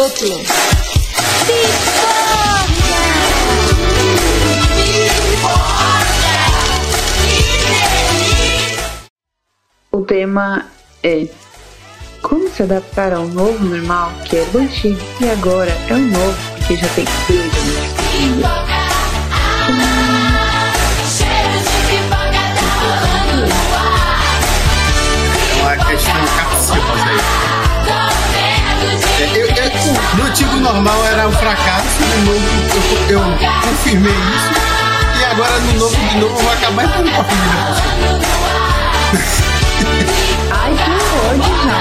outro. O tema é como se adaptar ao novo normal, que é do antigo, e agora é o novo, porque já tem dois antigo normal era um fracasso, no novo eu, eu confirmei isso, e agora no novo de novo eu vou acabar entrando com a família. Ai, que ódio, já.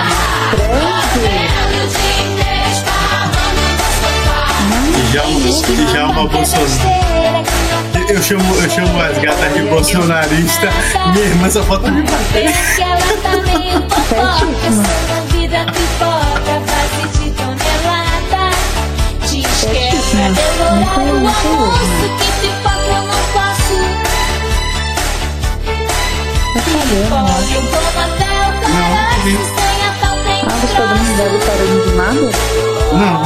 Djalma, Djalma Bolsonaro. Eu chamo, eu chamo as gatas de bolsonarista. Minha irmã só falta me bater. Certíssima. Não conheço hoje. Tá sabendo, né? Não. Ah, você tá dando risada e parando de nada? Não.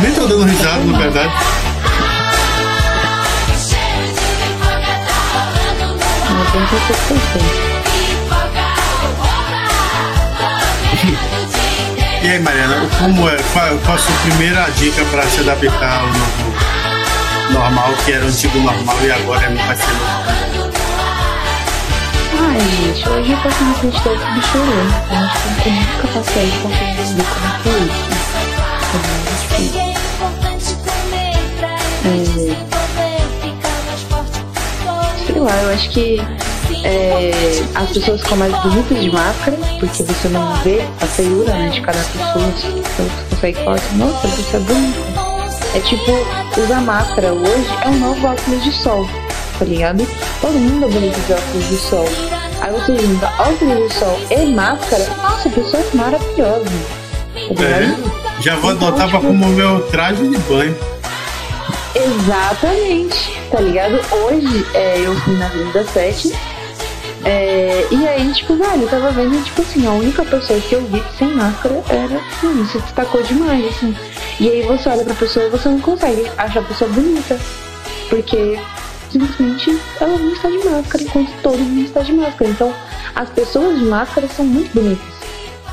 Nem tô dando risada, na verdade. Não tem que ser perfeito. E aí, Mariana, como é? Qual, qual a sua primeira dica para se adaptar ao novo normal, que era o antigo normal e agora é- vai ser novo? Ai, gente, hoje eu passo na frente do outro bicho olhando. Eu acho que eu nunca passei com entender como é que é isso. É. Sei lá, eu acho que é, as pessoas ficam mais bonitas de máscara, porque você não vê a feiura né, de cada pessoa. Então você consegue falar assim, nossa, você é bonita. É tipo, usar máscara hoje é um novo óculos de sol, tá ligado? Todo mundo é bonito de óculos de sol. Aí você junta óculos de sol e máscara, nossa, a pessoa é maravilhosa. Tá? É, já vou adotar para como meu traje de banho. Exatamente, tá ligado? Hoje é, eu fui na Avenida 7 é, e aí, tipo, velho, eu tava vendo, tipo assim, a única pessoa que eu vi sem máscara era, assim, se destacou demais, assim. E aí você olha pra pessoa e você não consegue achar a pessoa bonita, porque simplesmente ela não está de máscara, enquanto todo mundo está de máscara. Então, as pessoas de máscara são muito bonitas.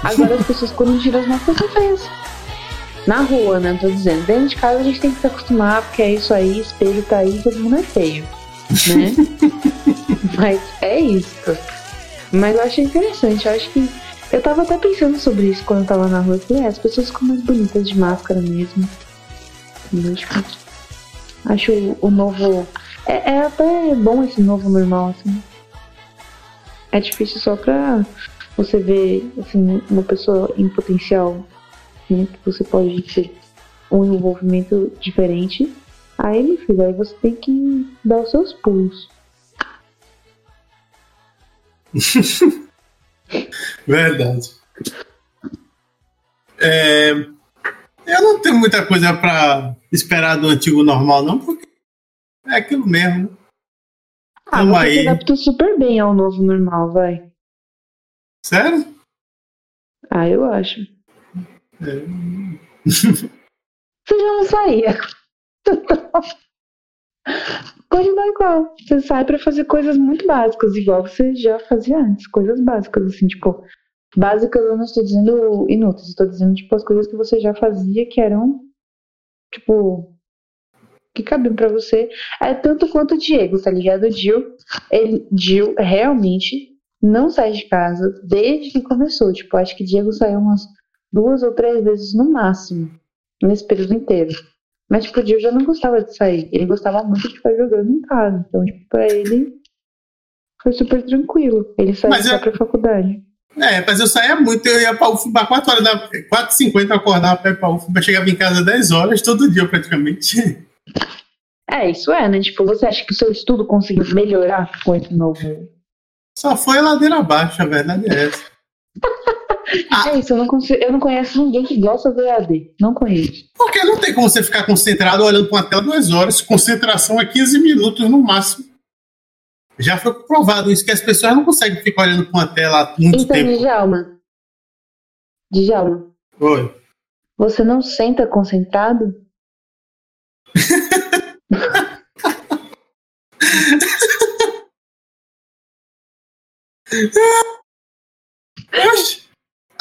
Agora, as pessoas quando tiram as máscaras são feias. Na rua, né? Tô dizendo. Dentro de casa a gente tem que se acostumar, porque é isso aí, espelho tá aí, todo mundo é feio. Né? Mas é isso. Mas eu achei interessante, eu acho que. Eu tava até pensando sobre isso quando eu tava na rua. Eu falei, é, as pessoas ficam mais bonitas de máscara mesmo. Entendeu? Tipo, acho o, o novo. É, é até bom esse novo normal, assim. É difícil só pra você ver, assim, uma pessoa em potencial, né? Que você pode ter um envolvimento diferente. Aí, meu filho, aí você tem que dar os seus pulos. Verdade. É, eu não tenho muita coisa para esperar do antigo normal, não, porque é aquilo mesmo. Ah, Tamo você aí. se adaptou super bem ao novo normal, vai. Sério? Ah, eu acho. É. Você já não saía. Continua igual. Você sai pra fazer coisas muito básicas, igual você já fazia antes. Coisas básicas, assim, tipo. Básicas eu não estou dizendo inúteis, estou dizendo, tipo, as coisas que você já fazia que eram, tipo, que cabiam pra você. É tanto quanto o Diego, tá ligado? O Gil, ele, Gil realmente não sai de casa desde que começou. Tipo, acho que Diego saiu umas duas ou três vezes no máximo, nesse período inteiro. Mas, tipo, o Gil já não gostava de sair. Ele gostava muito de ficar jogando em casa. Então, tipo, pra ele foi super tranquilo. Ele saiu Mas só eu- pra faculdade. É, mas eu saía muito, eu ia pra UFBA 4 horas da 4h50 eu acordava pra ir pra UFBA, chegava em casa 10 horas todo dia praticamente. É, isso é, né? Tipo, você acha que o seu estudo conseguiu melhorar com esse novo. Só foi a ladeira abaixo, a verdade é essa. Ah. É isso, eu não, consigo, eu não conheço ninguém que gosta do EAD. Não conheço. Porque não tem como você ficar concentrado olhando pra uma tela duas horas, concentração é 15 minutos no máximo. Já foi provado isso, que as pessoas não conseguem ficar olhando pra uma tela muito Então, tempo. Djalma. Djalma, Oi. Você não senta concentrado? Oxi.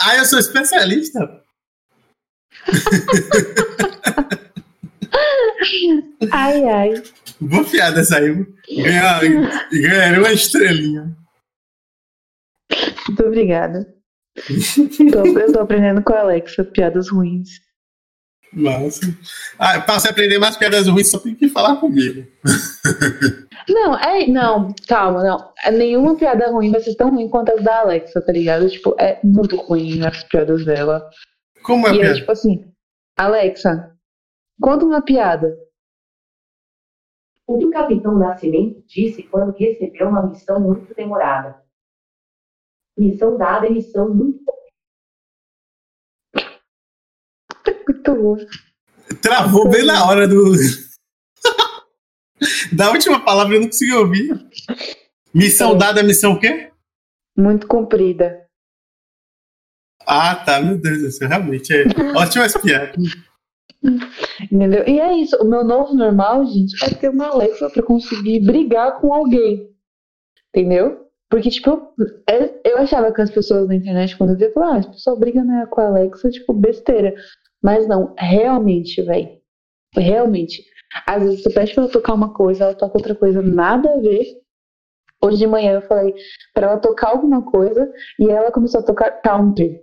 Ah, eu sou especialista. ai, ai. Vou fiar dessa aí. Ganhar, ganhar uma estrelinha. Muito obrigada. Tô, eu tô aprendendo com a Alexa piadas ruins. Nossa. Ah, pra você aprender mais piadas ruins, só tem que falar comigo. Não, é. Não, calma, não. É, nenhuma piada ruim vai ser tão ruim quanto as da Alexa, tá ligado? Tipo, é muito ruim as piadas dela. Como é a e piada? é tipo assim, Alexa, conta uma piada. O que o capitão Nascimento disse quando recebeu uma missão muito demorada? Missão dada é missão muito. Muito bom. Travou bem na hora do. Da última palavra eu não consegui ouvir. Missão É. dada, missão o quê? Muito comprida. Ah, tá, meu Deus do céu, realmente é ótimas piadas. Entendeu? E é isso. O meu novo normal, gente, é ter uma Alexa pra conseguir brigar com alguém. Entendeu? Porque, tipo, é- eu achava que as pessoas na internet, quando eu via, falavam, ah, as pessoas brigam né, com a Alexa, tipo, besteira. Mas não, realmente, velho. Realmente. Às vezes você pede pra ela tocar uma coisa, ela toca outra coisa, nada a ver. Hoje de manhã eu falei pra ela tocar alguma coisa e ela começou a tocar country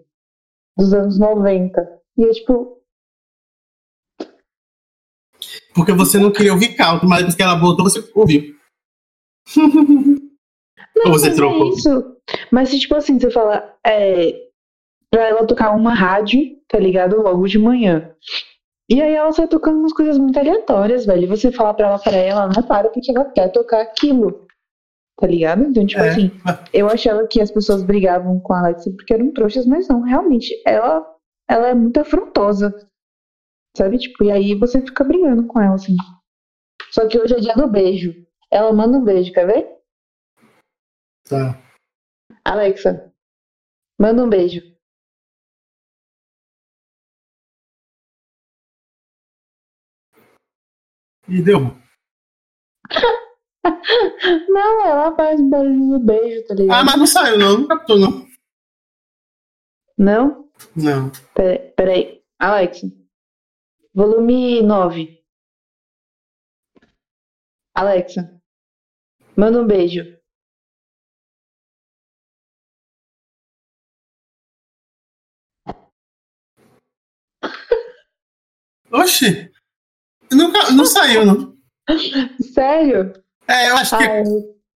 dos anos 90. E eu, tipo, Porque você não queria ouvir caldo, mas depois que ela voltou, você ouviu. Ou você mas trocou? É isso. Mas se, tipo assim, você fala, é, pra ela tocar uma rádio, tá ligado? Logo de manhã. E aí ela sai tocando umas coisas muito aleatórias, velho. E você fala pra ela, para ela, não para porque ela quer tocar aquilo. Tá ligado? Então, tipo É. assim, eu achava que as pessoas brigavam com a Alexa porque eram trouxas, mas não, realmente, ela, ela é muito afrontosa. Sabe? Tipo, e aí você fica brigando com ela, assim. Só que hoje é dia do beijo. Ela manda um beijo, quer ver? Tá. Alexa, manda um beijo. E deu. Não, ela faz um barulho do beijo, tá ligado? Ah, mas não saiu, não. Não captou, não. Não? Não. Pera- Peraí. Alexa. Volume 9. Alexa. Manda um beijo. Oxi. Nunca, não saiu, não. Sério? É, eu acho que Ah,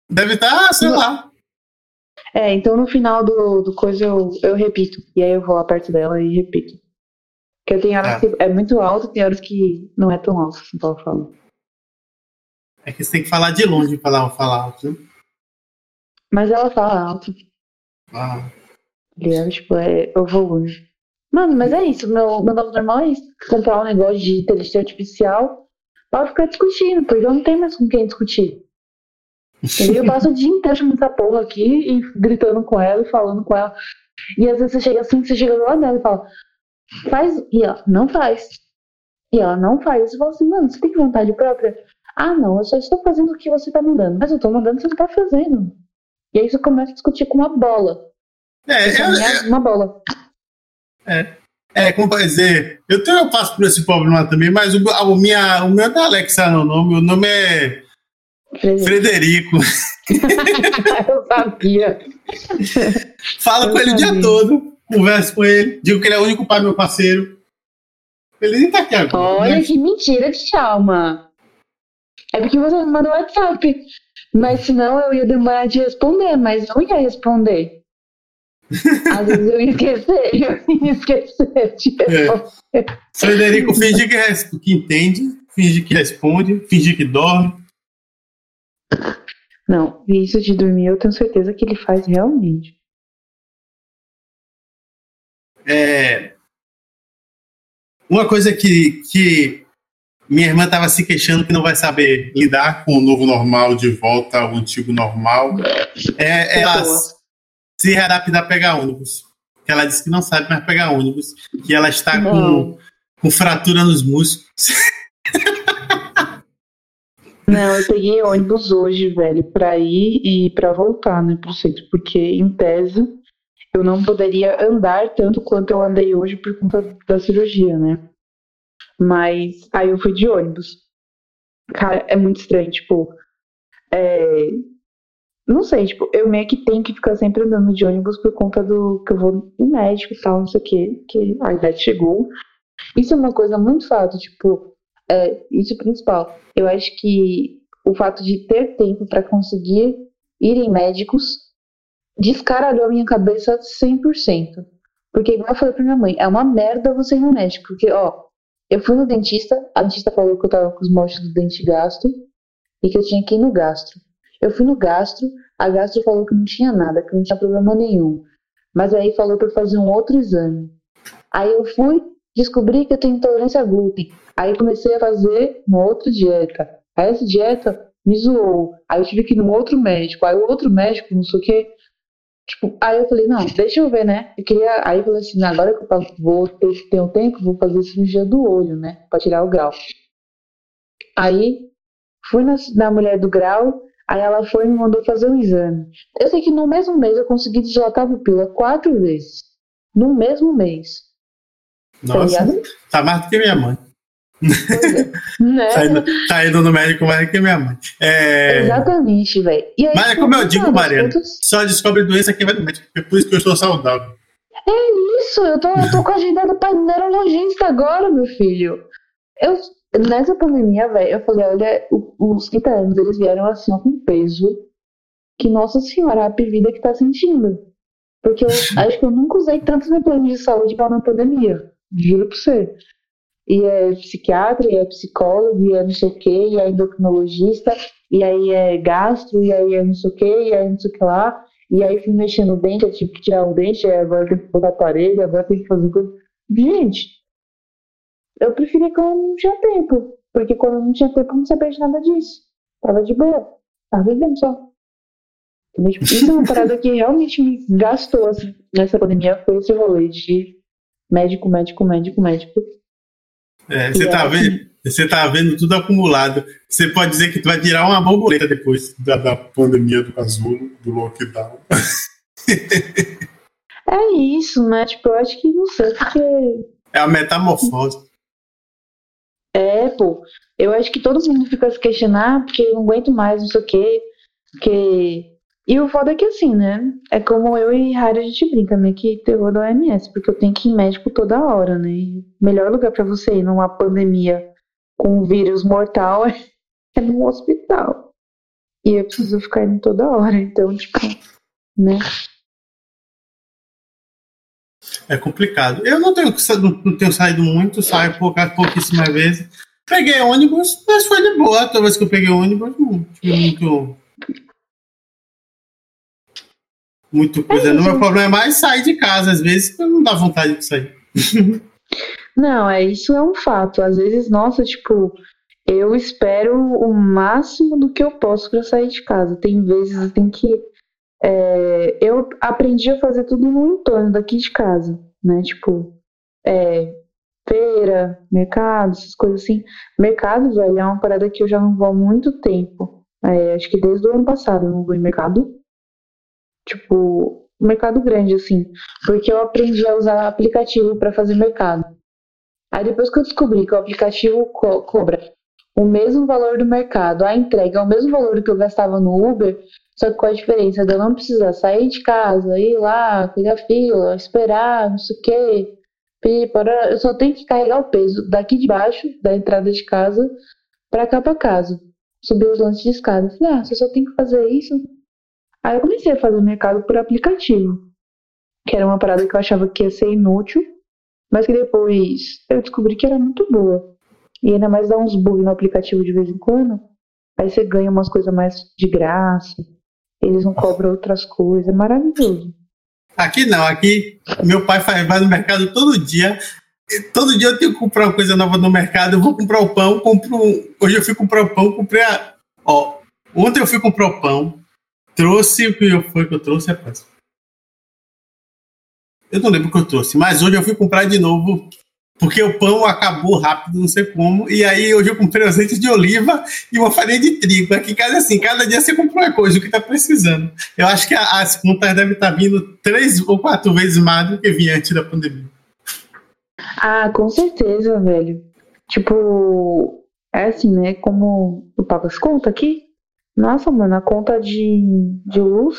deve estar, sei lá. é, então no final do, do coisa eu, eu repito. E aí eu vou lá perto dela e repito. Porque tem horas Ah. que é muito alto, tem horas que não é tão alto, assim, ela fala. É que você tem que falar de longe pra ela falar alto. né? Mas ela fala alto. Ah. tá ligado? Tipo, é o volume. Mano, mas é isso. Meu, meu novo normal é isso. Comprar um negócio de inteligência artificial pra ficar discutindo, porque eu não tenho mais com quem discutir. Entendeu? Eu passo o dia inteiro chamando essa porra aqui e gritando com ela e falando com ela. E às vezes você chega assim, você chega lado dela e fala, faz. E ela, não faz. E ela não faz. Você fala assim, mano, você tem vontade própria? Ah, não, eu só estou fazendo o que você tá mandando. Mas eu tô mandando, você não tá fazendo. E aí você começa a discutir com uma bola. É, Você eu, ameaça uma bola. É, como pode dizer, eu, tenho, eu passo por esse problema também, mas o, a- o, minha, o meu não é Alexa, não, não. Meu nome é Frederico. eu sabia. Falo Eu com ele o dia sabia. todo, converso com ele, digo que ele é o único pai, meu parceiro. Ele nem tá aqui agora. Olha né? que mentira de Chalma. É porque você me mandou WhatsApp. Mas senão eu ia demorar de responder, mas eu ia responder. Às vezes eu ia esquecer, eu ia esquecer de responder. Frederico finge que, que entende, finge que responde, finge que dorme. Não, isso de dormir eu tenho certeza que ele faz realmente. É, uma coisa que, que minha irmã estava se queixando que não vai saber lidar com o novo normal de volta ao antigo normal é Boa. Se readaptar a pegar ônibus. Que ela disse que não sabe mais pegar ônibus, que ela está com com fratura nos músculos. Não, eu peguei ônibus hoje, velho, pra ir e pra voltar, né, pro centro, porque em tese eu não poderia andar tanto quanto eu andei hoje por conta da cirurgia, né? Mas aí eu fui de ônibus. Cara, é muito estranho, tipo, é... não sei, tipo, eu meio que tenho que ficar sempre andando de ônibus por conta do que eu vou no médico e tal, não sei o quê, que a idade chegou. Isso é uma coisa muito fato, tipo, é, isso é principal. Eu acho que o fato de ter tempo para conseguir ir em médicos descaralhou a minha cabeça 100%. Porque, igual eu falei pra minha mãe, é uma merda você ir no médico. Porque, ó, eu fui no dentista, a dentista falou que eu tava com os moldes do dente gasto e que eu tinha que ir no gastro. Eu fui no gastro, a gastro falou que não tinha nada, que não tinha problema nenhum. Mas aí falou eu fazer um outro exame. Aí eu fui, descobri que eu tenho intolerância a glúten. Aí comecei a fazer uma outra dieta. Aí essa dieta me zoou. Aí eu tive que ir num outro médico. Aí o outro médico, não sei o que. Tipo, aí eu falei, não, deixa eu ver, né? Eu queria. Aí eu falei assim, agora que eu vou ter, ter um tempo, vou fazer cirurgia do olho, né? Pra tirar o grau. Aí fui na, na mulher do grau, aí ela foi e me mandou fazer um exame. Eu sei que no mesmo mês eu consegui dilatar a pupila quatro vezes. No mesmo mês. Nossa, tá, tá mais do que minha mãe. É, né? tá, indo, tá, indo, no médico mais do que minha mãe. É... Exatamente, velho. Mas é como eu digo, Mariana, só descobre doença quem vai no médico. É por isso que eu estou saudável. É isso, eu tô, eu tô com a agenda pra neurologista agora, meu filho. Eu, nessa pandemia, velho, eu falei, olha, os 30 anos, eles vieram assim, ó, com peso que Nossa Senhora, a vida que tá sentindo. Porque eu acho que eu nunca usei tanto meu plano de saúde igual na pandemia. Juro pra você. E é psiquiatra, e é psicólogo, e é não sei o e é endocrinologista, e aí é gastro, e aí é não sei o quê, e aí não sei o que lá. E aí fui mexendo no dente, eu tive que tirar o dente, agora tem que botar aparelho, agora tem que fazer coisa. Gente, eu preferia quando não tinha tempo. Porque quando não tinha tempo, não sabia de nada disso. Tava de boa. Tava vivendo só. Isso é uma parada que realmente me gastou assim, nessa pandemia, foi esse rolê de médico, médico, médico, médico. É, você tá vendo? Você tá vendo tudo acumulado. Você pode dizer que tu vai tirar uma borboleta depois da, da pandemia do casulo, do lockdown. é isso, né? Tipo, eu acho que não sei, porque. É a metamorfose. É, pô. Eu acho que todo mundo fica se questionar porque eu não aguento mais, não sei o quê. Porque e o foda é que assim, né? É como eu e Harry a gente brinca, meio que terror da OMS, porque eu tenho que ir médico toda hora, né? O melhor lugar para você ir numa pandemia com um vírus mortal é, é no hospital. E eu preciso ficar indo toda hora, então, tipo, né? É complicado. Eu não tenho, não tenho saído muito, saio poucas, pouquíssimas vezes. Peguei ônibus, mas foi de boa. Toda vez que eu peguei ônibus, não tive muito muito coisa. É o meu problema é mais sair de casa, às vezes não dá vontade de sair. Não, é isso é um fato. Às vezes, nossa, tipo, eu espero o máximo do que eu posso para sair de casa. Tem vezes tem que é, eu aprendi a fazer tudo no entorno daqui de casa, né? Tipo, é, feira, mercado, essas coisas assim. Mercado, velho, é uma parada que eu já não vou há muito tempo. É, acho que desde o ano passado eu não vou em mercado tipo, mercado grande, assim. Porque eu aprendi a usar aplicativo para fazer mercado. Aí depois que eu descobri que o aplicativo co cobra o mesmo valor do mercado, a entrega é o mesmo valor que eu gastava no Uber, só que com a diferença de eu não precisar sair de casa, ir lá, pegar fila, esperar, não sei o quê. Eu só tenho que carregar o peso daqui de baixo, da entrada de casa, para cá para casa. Subir os lances de escada. Falei, ah, você só tem que fazer isso, Aí eu comecei a fazer mercado por aplicativo, que era uma parada que eu achava que ia ser inútil, mas que depois eu descobri que era muito boa. E ainda mais dá uns bugs no aplicativo de vez em quando. Aí você ganha umas coisas mais de graça. Eles não cobram outras coisas. É maravilhoso. Aqui não, aqui meu pai faz, vai no mercado todo dia. Todo dia eu tenho que comprar uma coisa nova no mercado. Eu vou comprar o pão, compro. Hoje eu fui comprar o pão, comprei a. Ó, ontem eu fui comprar o pão, trouxe o que foi que eu trouxe, rapaz. Eu não lembro o que eu trouxe, mas hoje eu fui comprar de novo porque o pão acabou rápido, não sei como. E aí hoje eu comprei azeite de oliva e uma farinha de trigo. Aqui em casa, assim, cada dia você compra uma coisa, o que está precisando. Eu acho que as contas devem estar tá vindo três ou quatro vezes mais do que vinha antes da pandemia. Ah, com certeza, velho. Tipo, é assim, né? Como eu pago as contas aqui. Nossa, mano, a conta de, de luz,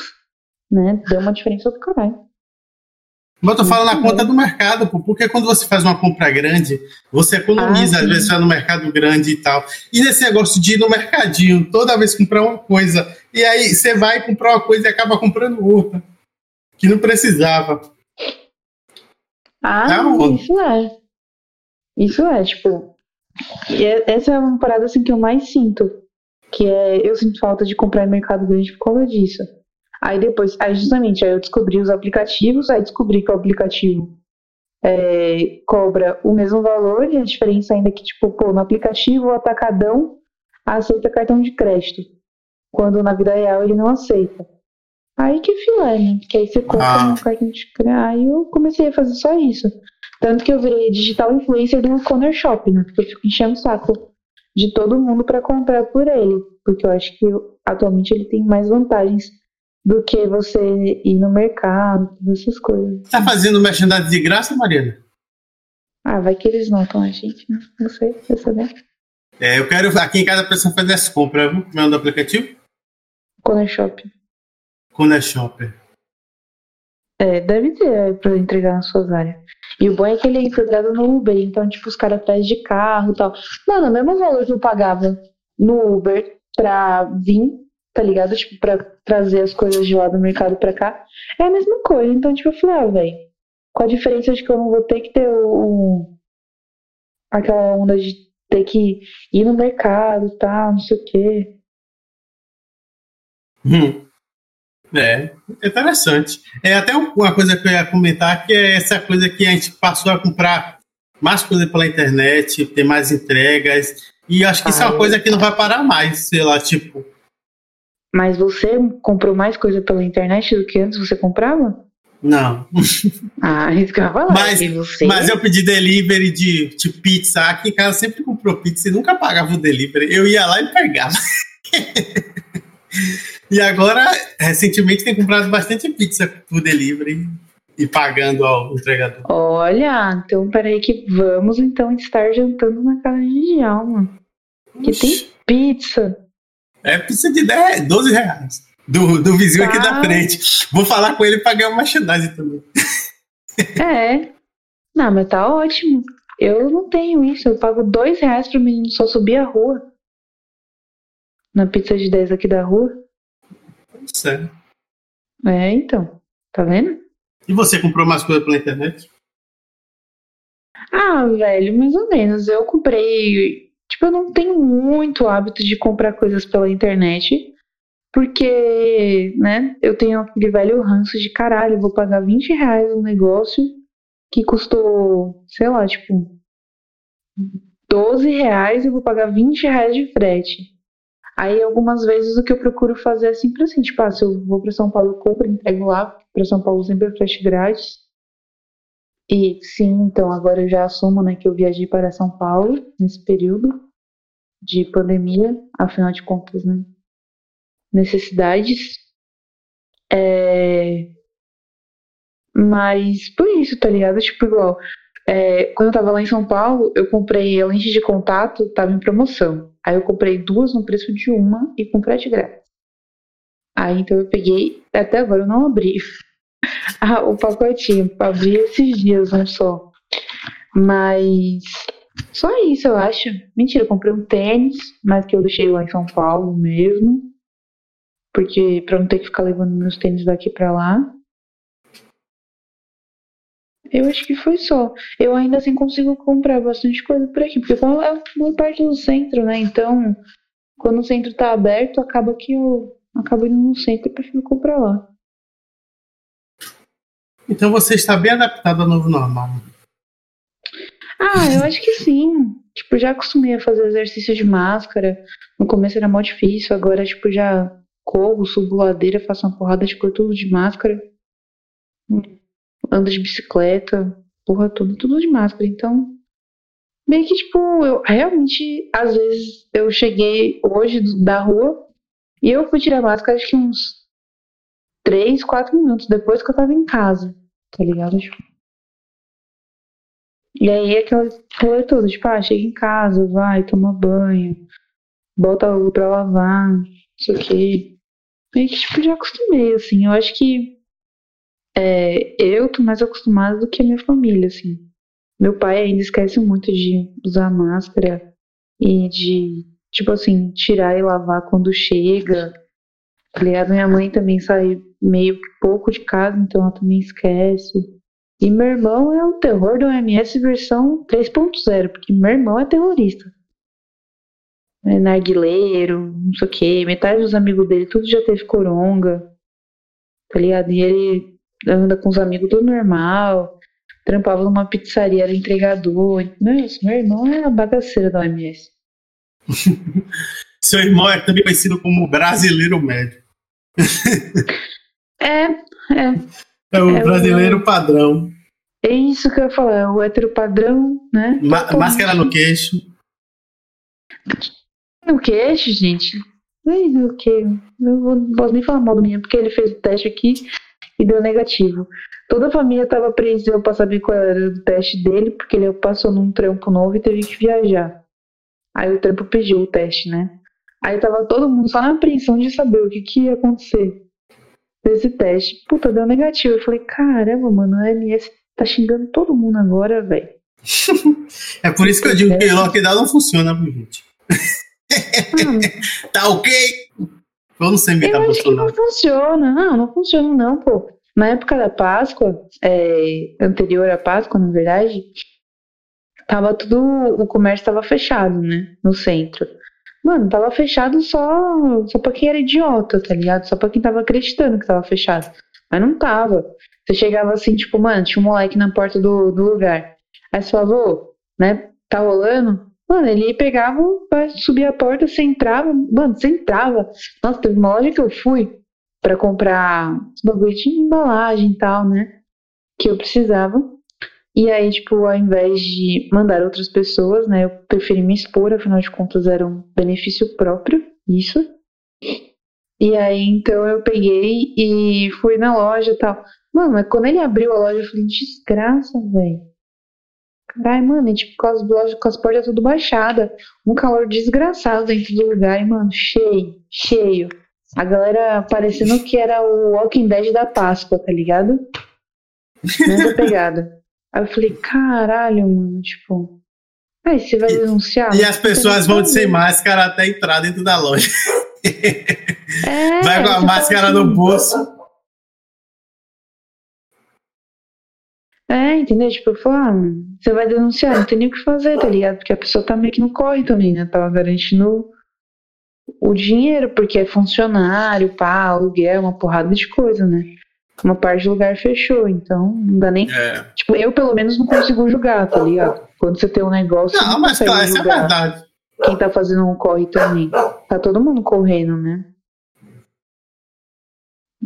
né? Deu uma diferença do caralho. Mas eu tô falando na conta do mercado, pô, porque quando você faz uma compra grande, você economiza, ah, às vezes vai no mercado grande e tal. E nesse negócio de ir no mercadinho, toda vez comprar uma coisa, e aí você vai comprar uma coisa e acaba comprando outra, que não precisava. Ah, é isso é. Isso é, tipo. É, essa é uma parada assim que eu mais sinto. Que é, eu sinto falta de comprar em mercado grande por causa disso. Aí depois, aí justamente, aí eu descobri os aplicativos, aí descobri que o aplicativo é, cobra o mesmo valor, e a diferença ainda é que, tipo, pô, no aplicativo o atacadão aceita cartão de crédito, quando na vida real ele não aceita. Aí que filé, né? Que aí você compra ah. no cartão de crédito. Aí eu comecei a fazer só isso. Tanto que eu virei digital influencer do Corner Shop, né? Porque eu fico enchendo o saco de todo mundo para comprar por ele. Porque eu acho que atualmente ele tem mais vantagens do que você ir no mercado, essas coisas. Tá fazendo merchandising de graça, Mariana? Ah, vai que eles notam a gente, né? Não sei, eu saber. É, eu quero aqui em casa a pessoa fazer essa compra. Como é o do aplicativo? Corner Shop. Corner Shop. É, deve ter é, pra entregar nas suas áreas. E o bom é que ele é integrado no Uber, então, tipo, os caras atrás de carro e tal. Mano, o mesmo valor que eu pagava no Uber pra vir tá ligado? Tipo, pra trazer as coisas de lá do mercado pra cá. É a mesma coisa. Então, tipo, eu falei, ah, velho, com a diferença de que eu não vou ter que ter o. aquela onda de ter que ir no mercado e tal, não sei o quê. Hum. É, interessante. É até uma coisa que eu ia comentar que é essa coisa que a gente passou a comprar mais coisas pela internet, ter mais entregas. E acho que isso é uma coisa que não vai parar mais, sei lá, tipo, mas você comprou mais coisa pela internet do que antes você comprava? Não. Ah, isso que eu falar. Mas, mas eu pedi delivery de, de pizza. Aqui em casa sempre comprou pizza e nunca pagava o delivery. Eu ia lá e pegava. e agora, recentemente, tem comprado bastante pizza por delivery e pagando ao entregador. Olha, então peraí que vamos então estar jantando na casa de Djalma. Que tem pizza. É pizza de 10, 12 reais. Do, do vizinho tá. aqui da tá. frente. Vou falar com ele para ganhar uma merchandising também. É. Não, mas tá ótimo. Eu não tenho isso. Eu pago dois reais pro menino só subir a rua. Na pizza de 10 aqui da rua. Sério. É, então. Tá vendo? E você comprou mais coisa pela internet? Ah, velho, mais ou menos. Eu comprei Tipo, eu não tenho muito hábito de comprar coisas pela internet, porque, né, eu tenho aquele velho ranço de caralho, vou pagar 20 reais um negócio que custou, sei lá, tipo, 12 reais e vou pagar 20 reais de frete. Aí, algumas vezes, o que eu procuro fazer é sempre assim, tipo, ah, se eu vou para São Paulo, eu compro, entrego lá, para São Paulo sempre é frete grátis. E sim, então agora eu já assumo né, que eu viajei para São Paulo nesse período de pandemia, afinal de contas, né? Necessidades. É... Mas por isso, tá ligado? Tipo, igual, é, quando eu tava lá em São Paulo, eu comprei a lente de contato, tava em promoção. Aí eu comprei duas no preço de uma e comprei de grátis. Aí então eu peguei, até agora eu não abri ah, o pacotinho, abri esses dias, não só. Mas só isso, eu acho. Mentira, eu comprei um tênis, mas que eu deixei lá em São Paulo mesmo. Porque pra não ter que ficar levando meus tênis daqui pra lá. Eu acho que foi só. Eu ainda assim consigo comprar bastante coisa por aqui, porque é uma parte do centro, né? Então, quando o centro tá aberto, acaba que eu acabo indo no centro e prefiro comprar lá. Então você está bem adaptado ao novo normal. Ah, eu acho que sim. Tipo, já acostumei a fazer exercício de máscara. No começo era mó difícil, agora, tipo, já corro, subo ladeira, faço uma porrada de cor tudo de máscara. Ando de bicicleta, porra tudo, tudo de máscara. Então, meio que, tipo, eu realmente, às vezes, eu cheguei hoje da rua e eu fui tirar máscara, acho que uns 3, 4 minutos depois que eu tava em casa, tá ligado? Tipo, e aí aquela rolê toda, tipo, ah, chega em casa, vai, toma banho, bota a pra lavar, não sei o quê. Meio que, tipo, já acostumei, assim. Eu acho que é, eu tô mais acostumada do que a minha família, assim. Meu pai ainda esquece muito de usar máscara e de, tipo assim, tirar e lavar quando chega. Aliás, minha mãe também sai meio pouco de casa, então ela também esquece. E meu irmão é o terror do OMS versão 3.0, porque meu irmão é terrorista. É narguileiro, não sei o que. Metade dos amigos dele, tudo já teve coronga. Tá ligado? E ele anda com os amigos do normal trampava numa pizzaria, era entregador. Meu, meu irmão é a bagaceira da OMS. Seu irmão é também conhecido como brasileiro médio. é, é. É o é brasileiro o... padrão. É isso que eu ia falar, é o hétero padrão, né? Ma máscara no queixo. No queixo, gente? Ai, o que? Eu não posso nem falar mal do menino, porque ele fez o teste aqui e deu negativo. Toda a família estava apreensiva para saber qual era o teste dele, porque ele passou num trampo novo e teve que viajar. Aí o trampo pediu o teste, né? Aí tava todo mundo só na apreensão de saber o que, que ia acontecer desse teste. Puta, deu negativo. Eu falei, caramba, mano, a MS tá xingando todo mundo agora, velho. é por isso que eu digo que o lockdown não funciona, gente. Ah, tá ok? Vamos sem imitar Bolsonaro. Não funciona, não, não funciona não, pô. Na época da Páscoa, é, anterior à Páscoa, na verdade, tava tudo. O comércio tava fechado, né? No centro. Mano, tava fechado só, só pra quem era idiota, tá ligado? Só pra quem tava acreditando que tava fechado. Mas não tava. Você chegava assim, tipo, mano, tinha um moleque na porta do, do lugar. Aí você falava, né? Tá rolando? Mano, ele pegava, subia a porta, você entrava, mano, você entrava. Nossa, teve uma loja que eu fui para comprar os bagulho de embalagem e tal, né? Que eu precisava. E aí, tipo, ao invés de mandar outras pessoas, né? Eu preferi me expor, afinal de contas era um benefício próprio, isso. E aí, então eu peguei e fui na loja e tal. Mano, mas quando ele abriu a loja, eu falei, desgraça, velho. Caralho, mano, e, tipo, com as lojas, com as portas tudo baixada. Um calor desgraçado dentro do lugar, e, mano, cheio, cheio. A galera parecendo que era o Walking Dead da Páscoa, tá ligado? Nessa pegada. Aí eu falei, caralho, mano, tipo. Aí você vai denunciar. E as pessoas vão sem máscara até entrar dentro da loja. É, vai com a máscara no bolso. É, entendeu? Tipo, eu falo, ah, você vai denunciar, não tem nem o que fazer, tá ligado? Porque a pessoa tá meio que no corre também, né? Tava garantindo o dinheiro, porque é funcionário, pá, aluguel, uma porrada de coisa, né? Uma parte do lugar fechou, então não dá nem. É. Tipo, eu pelo menos não consigo julgar, tá ligado? Quando você tem um negócio. Não, não mas claro, isso é verdade. Quem tá fazendo um corre também. Tá todo mundo correndo, né?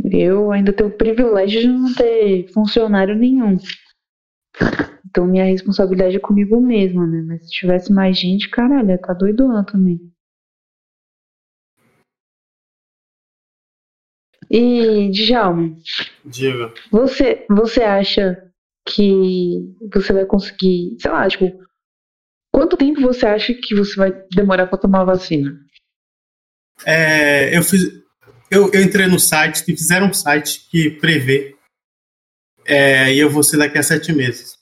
Eu ainda tenho o privilégio de não ter funcionário nenhum. Então minha responsabilidade é comigo mesma, né? Mas se tivesse mais gente, caralho, tá doidona também. E, Djalma, Diga. Você, você acha que você vai conseguir, sei lá, tipo, quanto tempo você acha que você vai demorar para tomar a vacina? É, eu fiz, eu, eu entrei no site, fizeram um site que prevê é, e eu vou ser daqui a sete meses.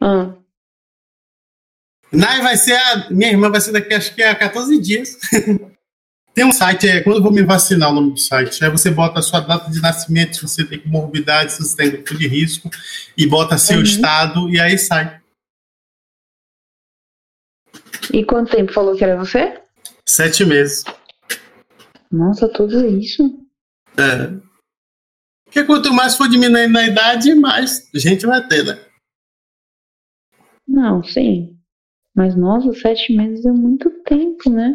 Ah. Nai vai ser a. Minha irmã vai ser daqui acho que a 14 dias. tem um site, é quando eu vou me vacinar o nome do site. Aí você bota a sua data de nascimento, se você tem comorbidade, se você tem grupo de risco, e bota seu uhum. estado e aí sai. E quanto tempo falou que era você? Sete meses. Nossa, tudo isso? É. Porque quanto mais for diminuindo a idade, mais gente vai ter, né? Não, sim. Mas, nossa, sete meses é muito tempo, né?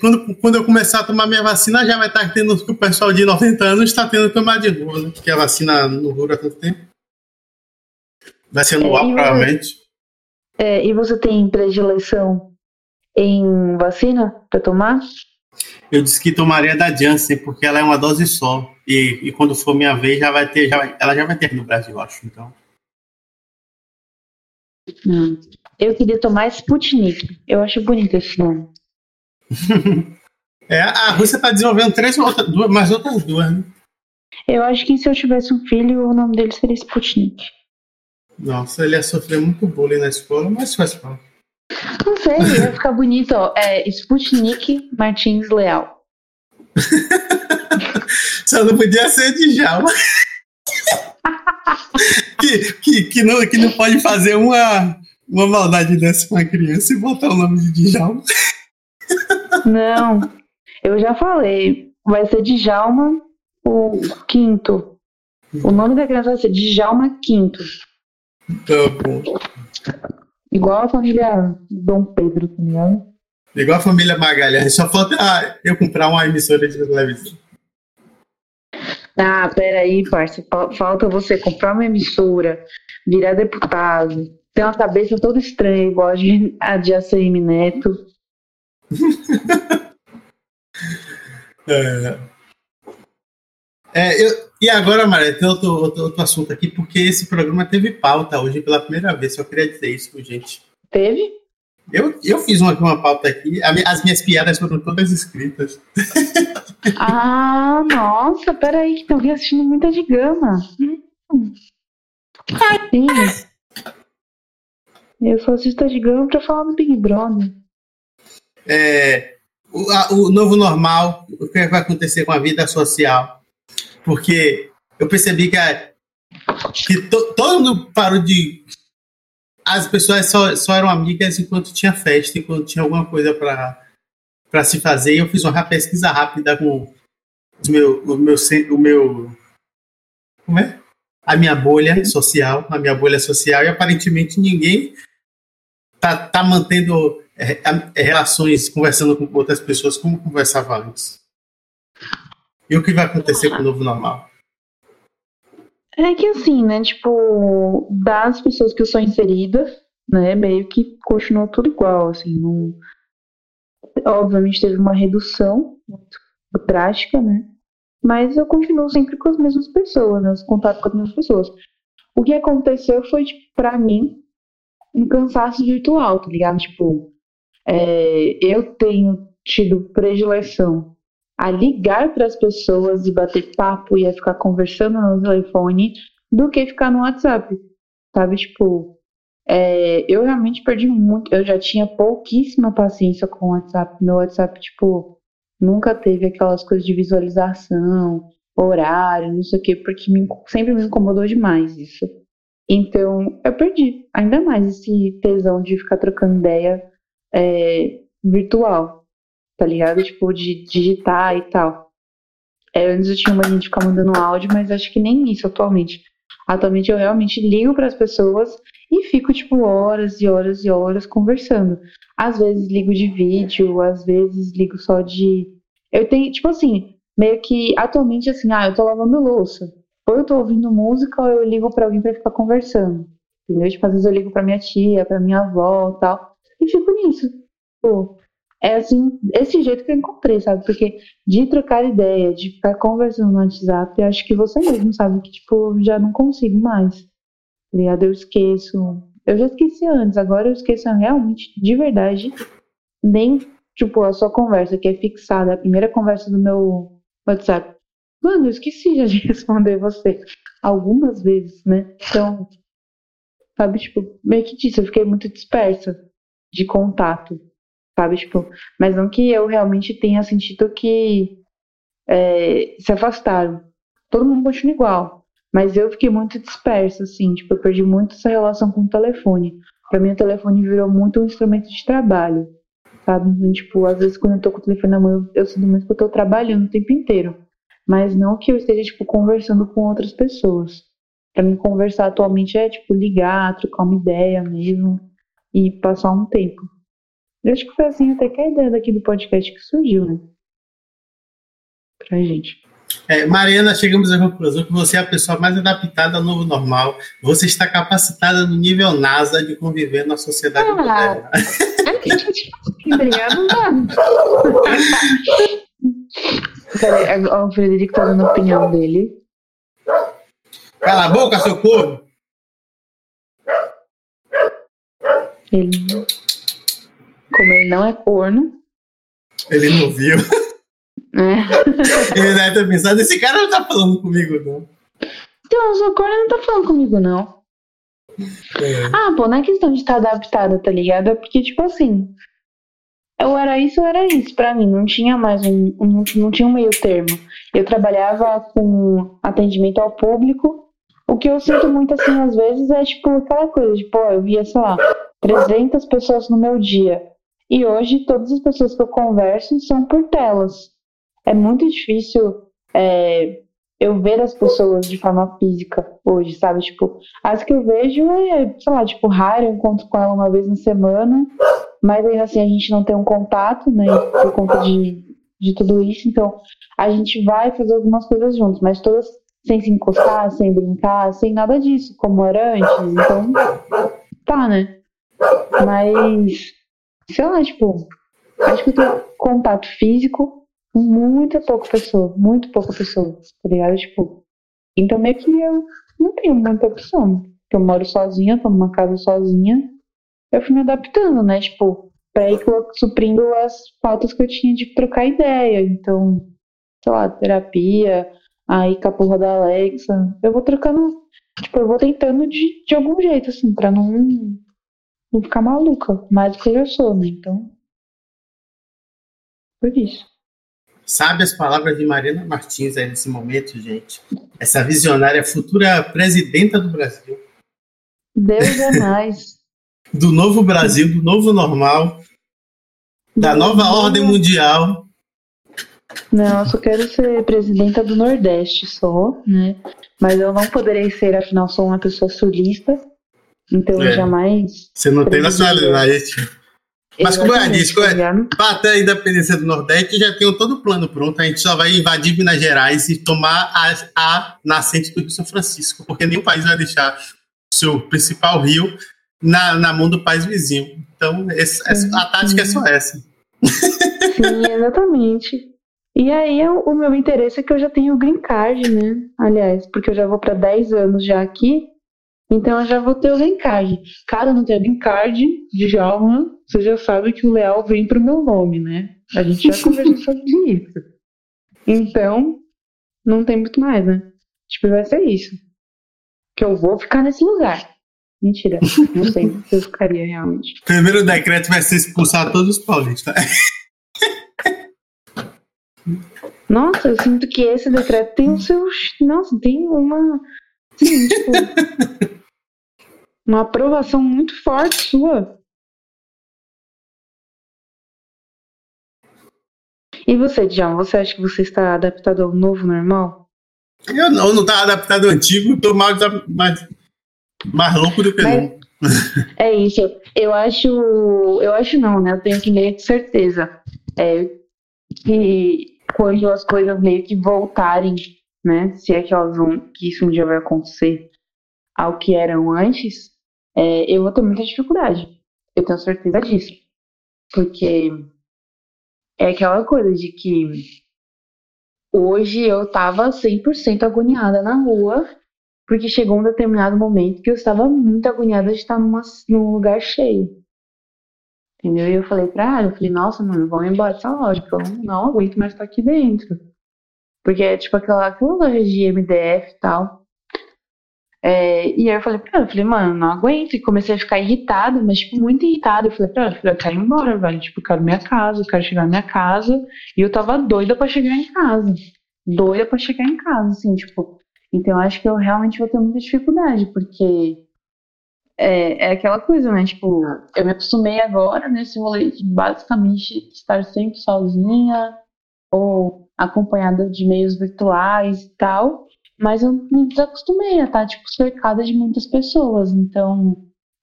Quando, quando eu começar a tomar minha vacina, já vai estar tendo o pessoal de 90 anos está tendo que tomar de novo, né? Porque a vacina não dura tanto tempo. Vai ser no É, provavelmente. É, e você tem predileção em vacina pra tomar? Eu disse que tomaria da Janssen, porque ela é uma dose só. E, e quando for minha vez, já vai ter, já vai- ela já vai ter no Brasil, eu acho. Então. Não. Eu queria tomar Sputnik. Eu acho bonito esse nome. É, a Rússia está desenvolvendo três outras, duas, mais outras duas, né? Eu acho que se eu tivesse um filho, o nome dele seria Sputnik. Nossa, ele ia sofrer muito bullying na escola, mas faz parte. Não sei, ia ficar bonito, ó. É Sputnik Martins Leal. Só não podia ser de Djalma. que, que, que, não, que não pode fazer uma, uma maldade dessa com a criança e botar o nome de Djalma. Não, eu já falei. Vai ser Djalma o quinto. O nome da criança vai ser Djalma Quinto. Tá bom. Igual a família Dom Pedro, tá ligado? Igual a família Magalhães. Só falta eu comprar uma emissora de televisão. Ah, peraí, parça. Fal- Falta você comprar uma emissora, virar deputado, ter uma cabeça toda estranha, igual a de, a de ACM Neto. É, É, eu- e agora, Maria, tem outro, outro, outro assunto aqui, porque esse programa teve pauta hoje pela primeira vez. Só queria dizer isso, gente. Teve? Eu, eu fiz uma, uma pauta aqui, as minhas piadas foram todas escritas. Ah, nossa, peraí, que tem alguém assistindo muita de gama. Hum. Sim. Eu só assisto a gama pra falar do Big Brother. É, o, a- o novo normal, o que vai acontecer com a vida social. Porque eu percebi que, a- que to- todo mundo parou de. As pessoas só, só eram amigas enquanto tinha festa, enquanto tinha alguma coisa para se fazer. E eu fiz uma pesquisa rápida com os meu, o, meu, o meu. Como é? A minha bolha social, a minha bolha social, e aparentemente ninguém tá, tá mantendo é, é, relações, conversando com outras pessoas como conversava antes. E o que vai acontecer com o novo normal? É que assim, né? Tipo, das pessoas que eu sou inserida, né? Meio que continuou tudo igual, assim. Não... Obviamente teve uma redução muito drástica, né? Mas eu continuo sempre com as mesmas pessoas, né? Com as mesmas pessoas. O que aconteceu foi, tipo, pra mim, um cansaço virtual, tá ligado? Tipo, é, eu tenho tido predileção a ligar para as pessoas e bater papo e a ficar conversando no telefone do que ficar no WhatsApp, sabe? Tipo, é, eu realmente perdi muito. Eu já tinha pouquíssima paciência com o WhatsApp. Meu WhatsApp, tipo, nunca teve aquelas coisas de visualização, horário, não sei o quê, porque me, sempre me incomodou demais isso. Então, eu perdi ainda mais esse tesão de ficar trocando ideia é, virtual tá ligado? Tipo, de digitar e tal. É, antes eu tinha uma de ficar mandando áudio, mas acho que nem isso atualmente. Atualmente eu realmente ligo para as pessoas e fico, tipo, horas e horas e horas conversando. Às vezes ligo de vídeo, às vezes ligo só de. Eu tenho, tipo assim, meio que atualmente assim, ah, eu tô lavando louça. Ou eu tô ouvindo música ou eu ligo para alguém para ficar conversando. Entendeu? Tipo, às vezes eu ligo pra minha tia, pra minha avó tal. E fico nisso. Pô, é assim, esse jeito que eu encontrei, sabe? Porque de trocar ideia, de ficar conversando no WhatsApp, eu acho que você mesmo sabe que, tipo, já não consigo mais. Ligado? Eu esqueço. Eu já esqueci antes, agora eu esqueço realmente, de verdade, nem, tipo, a sua conversa, que é fixada, a primeira conversa do meu WhatsApp. Mano, eu esqueci já de responder você algumas vezes, né? Então, sabe, tipo, meio que disso, eu fiquei muito dispersa de contato sabe? Tipo, mas não que eu realmente tenha sentido que é, se afastaram. Todo mundo continua igual. Mas eu fiquei muito dispersa, assim, tipo, eu perdi muito essa relação com o telefone. Pra mim, o telefone virou muito um instrumento de trabalho, sabe? Então, tipo, às vezes quando eu tô com o telefone na mão, eu, eu sinto muito que eu tô trabalhando o tempo inteiro. Mas não que eu esteja, tipo, conversando com outras pessoas. Pra mim, conversar atualmente é, tipo, ligar, trocar uma ideia mesmo e passar um tempo. Eu acho que foi assim até que a ideia daqui do podcast que surgiu, né? Pra gente. É, Mariana, chegamos à conclusão que você é a pessoa mais adaptada ao novo normal. Você está capacitada no nível NASA de conviver na sociedade ah, moderna. Obrigado, mano. Peraí, o Frederico tá dando a opinião dele. Cala a boca, seu corno! Ele. Como ele não é corno. Ele não viu. É. Ele deve ter pensado, esse cara não tá falando comigo, não. Então, o seu corno não tá falando comigo, não. É. Ah, pô, não é questão de estar adaptada, tá ligado? É porque, tipo assim, eu era isso, eu era isso pra mim. Não tinha mais um, um, não tinha um meio termo. Eu trabalhava com atendimento ao público. O que eu sinto muito assim, às vezes, é tipo aquela coisa, tipo, eu via, sei lá, 300 pessoas no meu dia. E hoje todas as pessoas que eu converso são por telas. É muito difícil é, eu ver as pessoas de forma física hoje, sabe? Tipo, as que eu vejo é, sei lá, tipo, raro, eu encontro com ela uma vez na semana, mas ainda assim a gente não tem um contato, né? Por conta de, de tudo isso. Então, a gente vai fazer algumas coisas juntos, mas todas sem se encostar, sem brincar, sem nada disso, como era antes. Então, tá, né? Mas, sei lá, tipo, acho que eu tenho contato físico muita pouca pessoa, muito pouca pessoa, tá ligado? Tipo, então meio que eu não tenho muita opção. Eu moro sozinha, tô numa casa sozinha, eu fui me adaptando, né? Tipo, pra ir suprindo as faltas que eu tinha de trocar ideia. Então, sei lá, terapia, aí com a porra da Alexa, eu vou trocando, tipo, eu vou tentando de, de algum jeito, assim, pra não, não ficar maluca, mais do que eu já sou, né? Então, por isso. Sabe as palavras de Marina Martins aí nesse momento, gente? Essa visionária futura presidenta do Brasil. Deus é mais. Do novo Brasil, do novo normal, da nova ordem mundial. Não, eu só quero ser presidenta do Nordeste só, né? Mas eu não poderei ser, afinal sou uma pessoa sulista. Então é. jamais. Você não tem nacionalidade. Mas como eu disse, para ter a independência do Nordeste, já tem todo o plano pronto. A gente só vai invadir Minas Gerais e tomar a, a nascente do Rio São Francisco, porque nenhum país vai deixar seu principal rio na, na mão do país vizinho. Então, esse, essa, a tática é só essa. Sim, exatamente. E aí, o meu interesse é que eu já tenho o green card, né? Aliás, porque eu já vou para 10 anos já aqui. Então eu já vou ter o green card. Cara, não tem o green card de Jalma, você já sabe que o Leal vem pro meu nome, né? A gente já conversou sobre isso. Então, não tem muito mais, né? Tipo, vai ser isso. Que eu vou ficar nesse lugar. Mentira, não sei se eu ficaria realmente. Primeiro decreto vai ser expulsar todos os paulistas. Nossa, eu sinto que esse decreto tem os seus. Nossa, tem uma. Sim, tipo, uma aprovação muito forte sua. E você, John, você acha que você está adaptado ao novo normal? Eu não, não estava adaptado ao antigo, estou mais, mais, mais louco do que Mas, É isso. Eu acho. Eu acho não, né? Eu tenho que meio que certeza. É, que quando as coisas meio que voltarem, né? Se é que elas vão, que isso um dia vai acontecer ao que eram antes, é, eu vou ter muita dificuldade. Eu tenho certeza disso. Porque é aquela coisa de que hoje eu tava 100% agoniada na rua, porque chegou um determinado momento que eu estava muito agoniada de estar numa, num lugar cheio. Entendeu? E eu falei pra ela, eu falei, nossa, mano, vamos embora dessa loja, porque eu não aguento mais estar aqui dentro. Porque é tipo aquela, aquela loja de MDF e tal. É, e aí eu falei pra ela, eu falei, mano, não aguento. E comecei a ficar irritada, mas, tipo, muito irritada. Eu falei pra ela, eu quero ir embora, velho. Tipo, eu quero minha casa, eu quero chegar na minha casa. E eu tava doida pra chegar em casa. Doida pra chegar em casa, assim, tipo. Então acho que eu realmente vou ter muita dificuldade, porque é, é aquela coisa, né? Tipo, eu me acostumei agora nesse rolê de basicamente estar sempre sozinha ou acompanhada de meios virtuais e tal. Mas eu me desacostumei a estar, tipo, cercada de muitas pessoas. Então,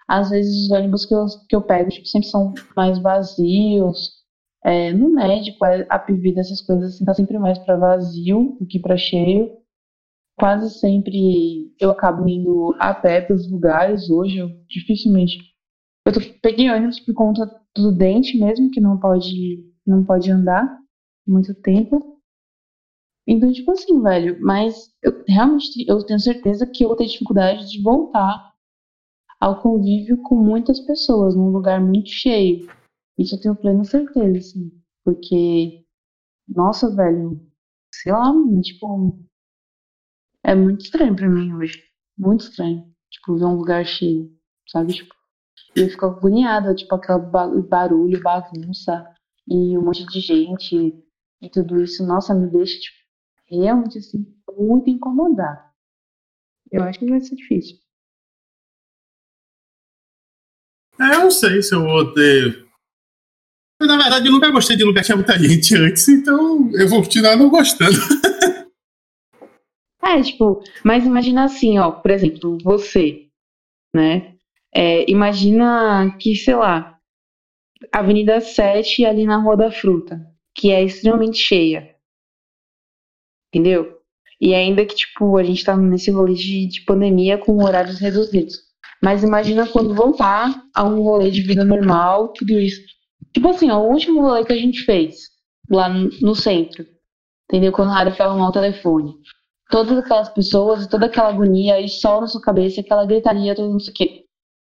às vezes os ônibus que eu, que eu pego, tipo, sempre são mais vazios. É, no médico, a Pivida, essas coisas, assim, tá sempre mais para vazio do que para cheio. Quase sempre eu acabo indo a pé para os lugares. Hoje, eu dificilmente. Eu tô, peguei ônibus por conta do dente mesmo, que não pode, não pode andar muito tempo. Então, tipo assim, velho, mas eu realmente eu tenho certeza que eu vou ter dificuldade de voltar ao convívio com muitas pessoas num lugar muito cheio. Isso eu tenho plena certeza, assim. Porque, nossa, velho, sei lá, tipo, é muito estranho pra mim hoje. Muito estranho. Tipo, ver um lugar cheio, sabe? Tipo, eu fico agoniada, tipo, aquele barulho, bagunça e um monte de gente e tudo isso, nossa, me deixa, tipo, realmente, assim, muito incomodada. Eu acho que vai ser difícil. É, eu não sei se eu vou ter. Na verdade, eu nunca gostei de lugar que tinha muita gente antes, então eu vou continuar não gostando. É, tipo, mas imagina assim, ó, por exemplo, você, né? É, imagina que, sei lá, Avenida 7 ali na Rua da Fruta, que é extremamente cheia. Entendeu? E ainda que, tipo, a gente tá nesse rolê de, de pandemia com horários reduzidos. Mas imagina quando voltar a um rolê de vida normal, tudo isso. Tipo assim, ó, o último rolê que a gente fez lá no, no centro. Entendeu? Quando a foi arrumar o telefone. Todas aquelas pessoas, toda aquela agonia e sol na sua cabeça, aquela gritaria, tudo não sei o quê.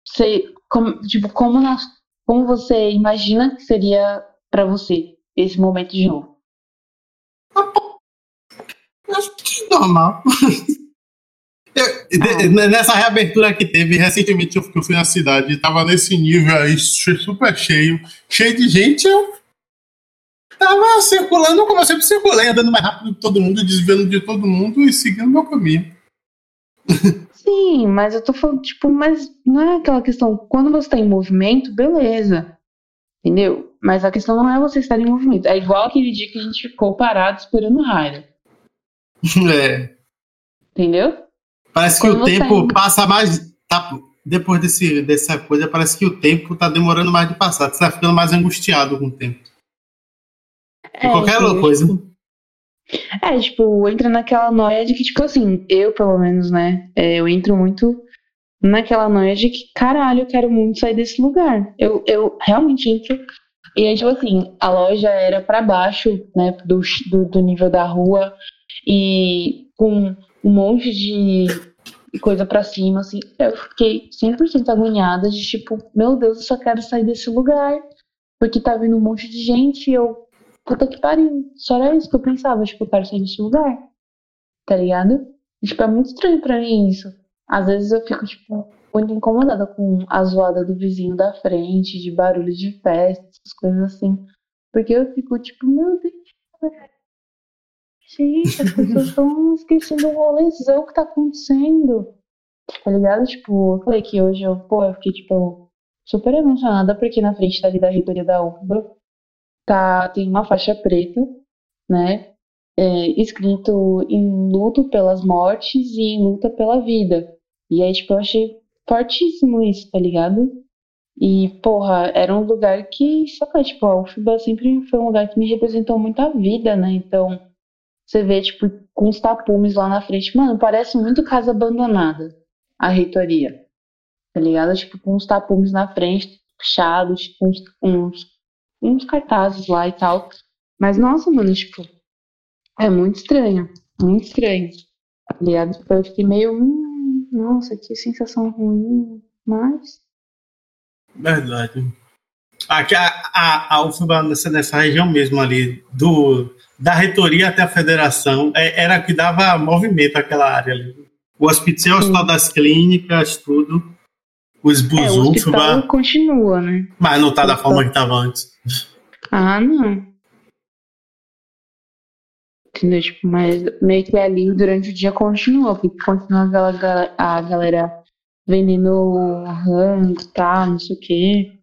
Você, como, tipo, como, na, como você imagina que seria para você esse momento de novo? Acho que é normal. Eu, nessa reabertura que teve, recentemente eu, fui na cidade, tava nesse nível aí, super cheio, cheio de gente, eu tava circulando como eu sempre circulei, andando mais rápido que todo mundo, desviando de todo mundo e seguindo meu caminho. Sim, mas eu tô falando, tipo, mas não é aquela questão, quando você tá em movimento, beleza. Entendeu? Mas a questão não é você estar em movimento. É igual aquele dia que a gente ficou parado esperando o raio. É. Entendeu? Parece Quando que o tempo tá passa mais. Tá, depois desse, dessa coisa, parece que o tempo tá demorando mais de passar. Você tá ficando mais angustiado com o tempo. É, qualquer tipo, coisa. É, tipo, entra naquela noia de que, tipo assim, eu pelo menos, né? É, eu entro muito naquela noia de que, caralho, eu quero muito sair desse lugar. Eu, eu realmente entro. E aí, tipo assim, a loja era para baixo, né, do, do, do nível da rua e com um monte de coisa para cima, assim. Eu fiquei 100% agoniada de tipo, meu Deus, eu só quero sair desse lugar. Porque tá vindo um monte de gente e eu, puta que pariu. Só era isso que eu pensava, tipo, eu quero sair desse lugar. Tá ligado? E, tipo, é muito estranho pra mim isso. Às vezes eu fico, tipo, muito incomodada com a zoada do vizinho da frente, de barulho de festa, essas coisas assim. Porque eu fico, tipo, meu Deus, Gente, as pessoas estão esquecendo o rolezão que tá acontecendo. Tá ligado? Tipo, eu falei que hoje eu, pô, eu fiquei, tipo, super emocionada porque na frente dali da reitoria da UFBA tá, tem uma faixa preta, né? É, escrito em luto pelas mortes e em luta pela vida. E aí, tipo, eu achei fortíssimo isso, tá ligado? E, porra, era um lugar que, sei lá, tipo, a UFBA sempre foi um lugar que me representou muito a vida, né? Então, você vê, tipo, com os tapumes lá na frente. Mano, parece muito casa abandonada, a reitoria. Tá ligado? Tipo, com os tapumes na frente, fechados, tipo, uns, uns, uns cartazes lá e tal. Mas, nossa, mano, tipo, é muito estranho. Muito estranho. Tá ligado? Tipo, eu fiquei meio. Hum, nossa, que sensação ruim. Mas. Verdade. Aqui, a, a, a UFBA nessa, nessa região mesmo ali, do, da reitoria até a federação, é, era que dava movimento àquela área ali. O hospital, o hospital das clínicas, tudo. Os bus é, continua, né? Mas não tá da forma que tava antes. Ah, não. Entendeu? Tipo, mas meio que ali durante o dia continua, porque continua a galera, a galera vendendo rango, tá, não sei o quê.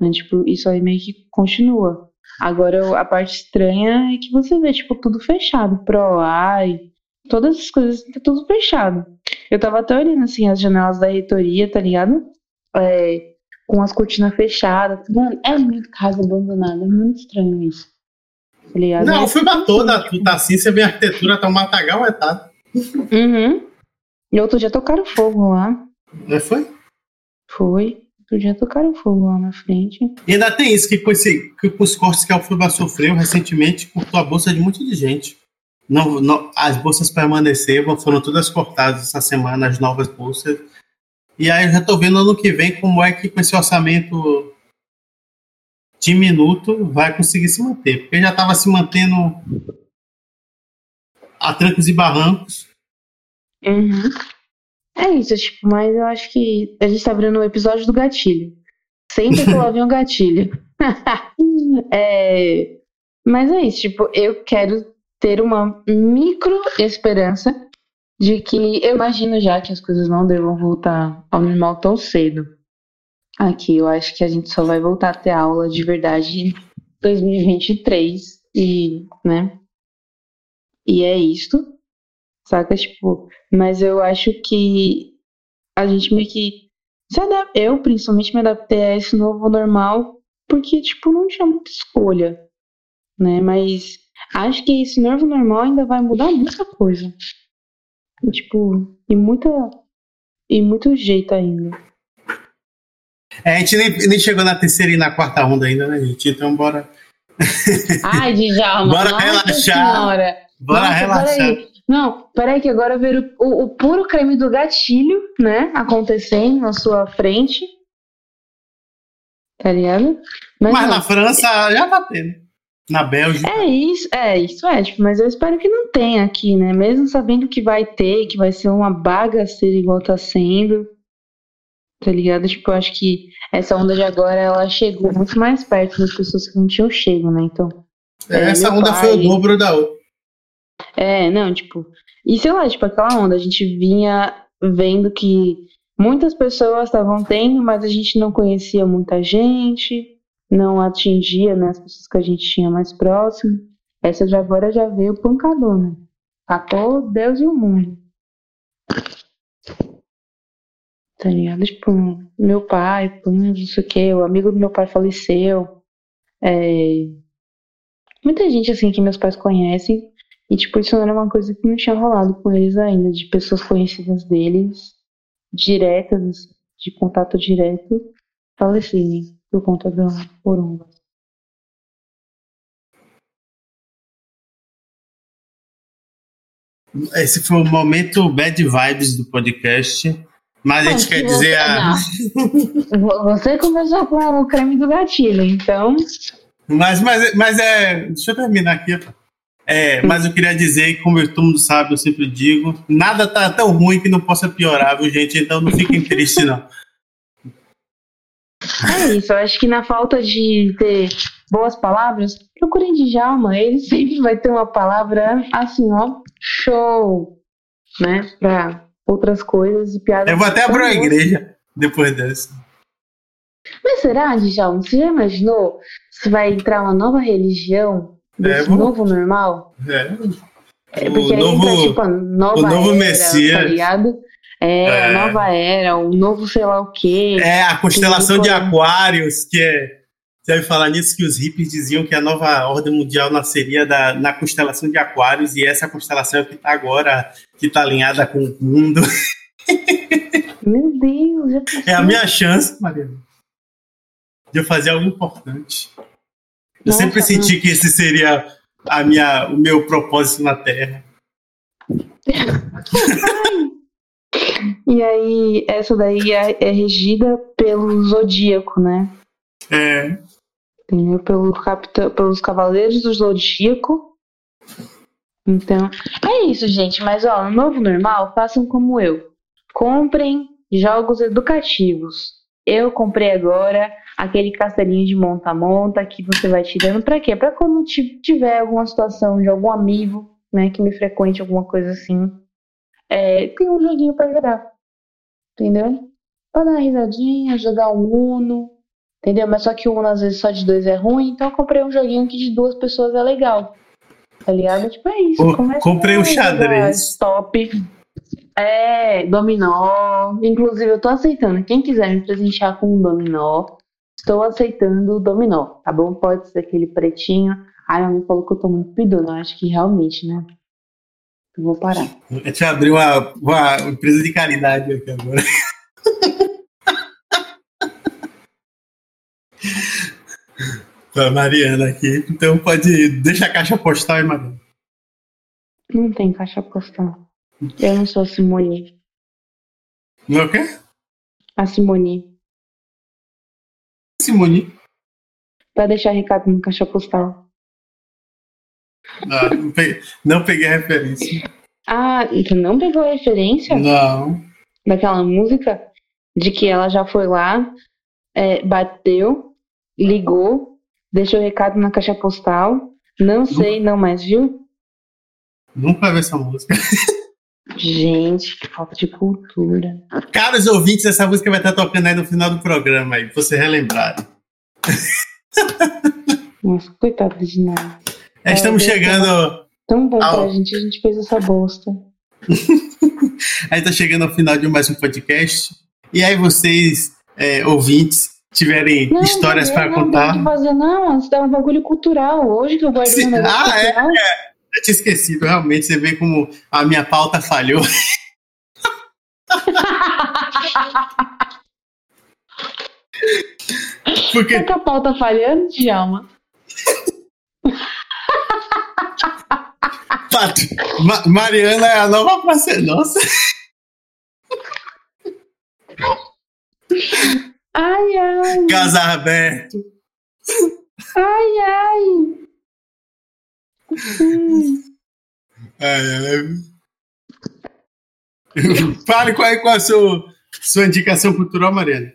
Né? Tipo, isso aí meio que continua. Agora, a parte estranha é que você vê, tipo, tudo fechado. Pro ai, todas as coisas, tá tudo fechado. Eu tava até olhando, assim, as janelas da reitoria, tá ligado? É, com as cortinas fechadas. Mano, é muito casa abandonada, é muito estranho isso. Tá ligado? Não, É eu fui pra toda. Tu tá assim, você vê a arquitetura, tá um matagal, é tá. Uhum. E outro dia tocaram fogo lá. Não foi? Foi. Outro dia tocaram fogo lá na frente. E ainda tem isso, que com, esse, que com os cortes que a Alfuba sofreu recentemente, cortou a bolsa de um monte de gente. Não, não, as bolsas permaneceram, foram todas cortadas essa semana, as novas bolsas. E aí eu já tô vendo ano que vem como é que com esse orçamento diminuto vai conseguir se manter. Porque já estava se mantendo a trancos e barrancos. Uhum. É isso, tipo, mas eu acho que a gente tá abrindo o episódio do gatilho. Sempre que lá vem um gatilho. É, Mas é isso, tipo, eu quero ter uma micro esperança de que eu imagino já que as coisas não devam voltar ao normal tão cedo. Aqui, eu acho que a gente só vai voltar a ter aula de verdade em 2023 e, né? E é isto. Saca? Tipo, mas eu acho que a gente meio que se adap- eu principalmente me adaptei a esse novo normal porque, tipo, não tinha muita escolha, né? Mas acho que esse novo normal ainda vai mudar muita coisa. Tipo, e muita e muito jeito ainda. É, a gente nem, nem chegou na terceira e na quarta onda ainda, né, gente? Então bora, Ai, Djalma, Bora nossa relaxar. senhora. bora Nossa, relaxar. peraí. Não, peraí que agora ver o, o, o puro creme do gatilho, né? Acontecendo na sua frente. Tá ligado? Mas, Mas não, na França já tá tendo. Na Bélgica. É isso, é isso, é, tipo, mas eu espero que não tenha aqui, né? Mesmo sabendo que vai ter, que vai ser uma bagaceira igual tá sendo. Tá ligado? Tipo, eu acho que essa onda de agora, ela chegou muito mais perto das pessoas que não tinham chego, né? Então, É, é, essa onda foi o pai- dobro da outra. É, não, tipo, e sei lá, tipo, aquela onda, a gente vinha vendo que muitas pessoas estavam tendo, mas a gente não conhecia muita gente, não atingia, né, as pessoas que a gente tinha mais próximo. Essa agora já veio pancadona. Acabou Deus e o mundo. Tá ligado? Tipo, meu pai, não sei o que, o amigo do meu pai faleceu. É, Muita gente, assim, que meus pais conhecem. E, tipo, isso não era uma coisa que não tinha rolado com eles ainda, de pessoas conhecidas deles, diretas, de contato direto, falecerem por conta da corona. Esse foi o momento bad vibes do podcast. Mas a gente quer dizer você- a. Você começou com o creme do gatilho, então. Mas, mas, mas é. Deixa eu terminar aqui. É, mas eu queria dizer, como todo mundo sabe, eu sempre digo, nada tá tão ruim que não possa piorar, viu, gente? Então não fiquem tristes, não. É isso, eu acho que na falta de ter boas palavras, procurem Djalma, ele sempre vai ter uma palavra assim, ó, show, né? Pra outras coisas e piadas. Eu vou até abrir a igreja depois dessa. Mas será, Djalma? Você já imaginou se vai entrar uma nova religião desse vou- novo normal? É. É O porque aí novo- entra, tipo, nova o novo era, Messias. tá ligado? É, É. a nova era, o novo sei lá o quê. É a constelação de Aquários, que é. Você vai falar nisso que os hippies diziam que a nova ordem mundial nasceria da, na constelação de Aquários, e essa constelação é que está agora, que está alinhada com o mundo. Meu Deus, já? É a minha chance, Mariana, de eu fazer algo importante. Eu Nossa, sempre senti que esse seria a minha, o meu propósito na Terra. E aí, essa daí é, é regida pelo zodíaco, né? É, Entendeu? Pelo capitão, pelos cavaleiros do zodíaco. Então, é isso, gente. Mas, ó, no novo normal, façam como eu. Comprem jogos educativos. Eu comprei agora aquele castelinho de monta-monta que você vai tirando pra quê? Pra quando ti- tiver alguma situação de algum amigo, né, que me frequente alguma coisa assim, é, tem um joguinho pra jogar. Entendeu? Pra dar uma risadinha, jogar um Uno, entendeu? Mas só que o Uno às vezes só de dois é ruim, então eu comprei um joguinho que de duas pessoas é legal. Tá ligado? Tipo, é isso. Começa comprei a um xadrez. Stop. É, dominó. Inclusive, eu tô aceitando. Quem quiser me presentear com um dominó, estou aceitando o dominó, tá bom? Pode ser aquele pretinho. Ai, a mãe falou que eu tô muito pedindo. Eu acho que realmente, né? Eu vou parar. A gente abriu uma, uma empresa de caridade aqui agora. pra Mariana aqui. Então pode. Deixa a caixa postal aí, Mariana. Não tem caixa postal. Eu não sou a Simone. Não é o quê? A Simone. Simone. Pra deixar recado no caixa postal. Ah, não, peguei, não peguei a referência. Ah, então não pegou a referência Não. daquela música? De que ela já foi lá, é, bateu, ligou, deixou recado na caixa postal. Não sei, não mais viu? Nunca vi essa música. Gente, que falta de cultura. Caros ouvintes, essa música vai estar tocando aí no final do programa aí, pra você relembrar. Nossa, coitado de nada. É, Estamos É, chegando. Tão bom Au. pra gente, a gente fez essa bosta. A gente tá chegando ao final de mais um podcast. E aí, vocês, é, ouvintes, tiverem Não, histórias não, para não contar. que fazer, não. Isso dá um bagulho cultural. Hoje que eu guardei Sim, um negócio ah, é? cultural. Eu tinha esquecido, realmente. Você vê como a minha pauta falhou. Porque Será que a pau tá falhando, Djalma? Pato, Ma- Mariana é a nova parceira. Nossa. Ai, ai, Casa aberto. ai, ai. Ai, ai. Fale qual é, qual é a sua, sua indicação cultural, Mariana.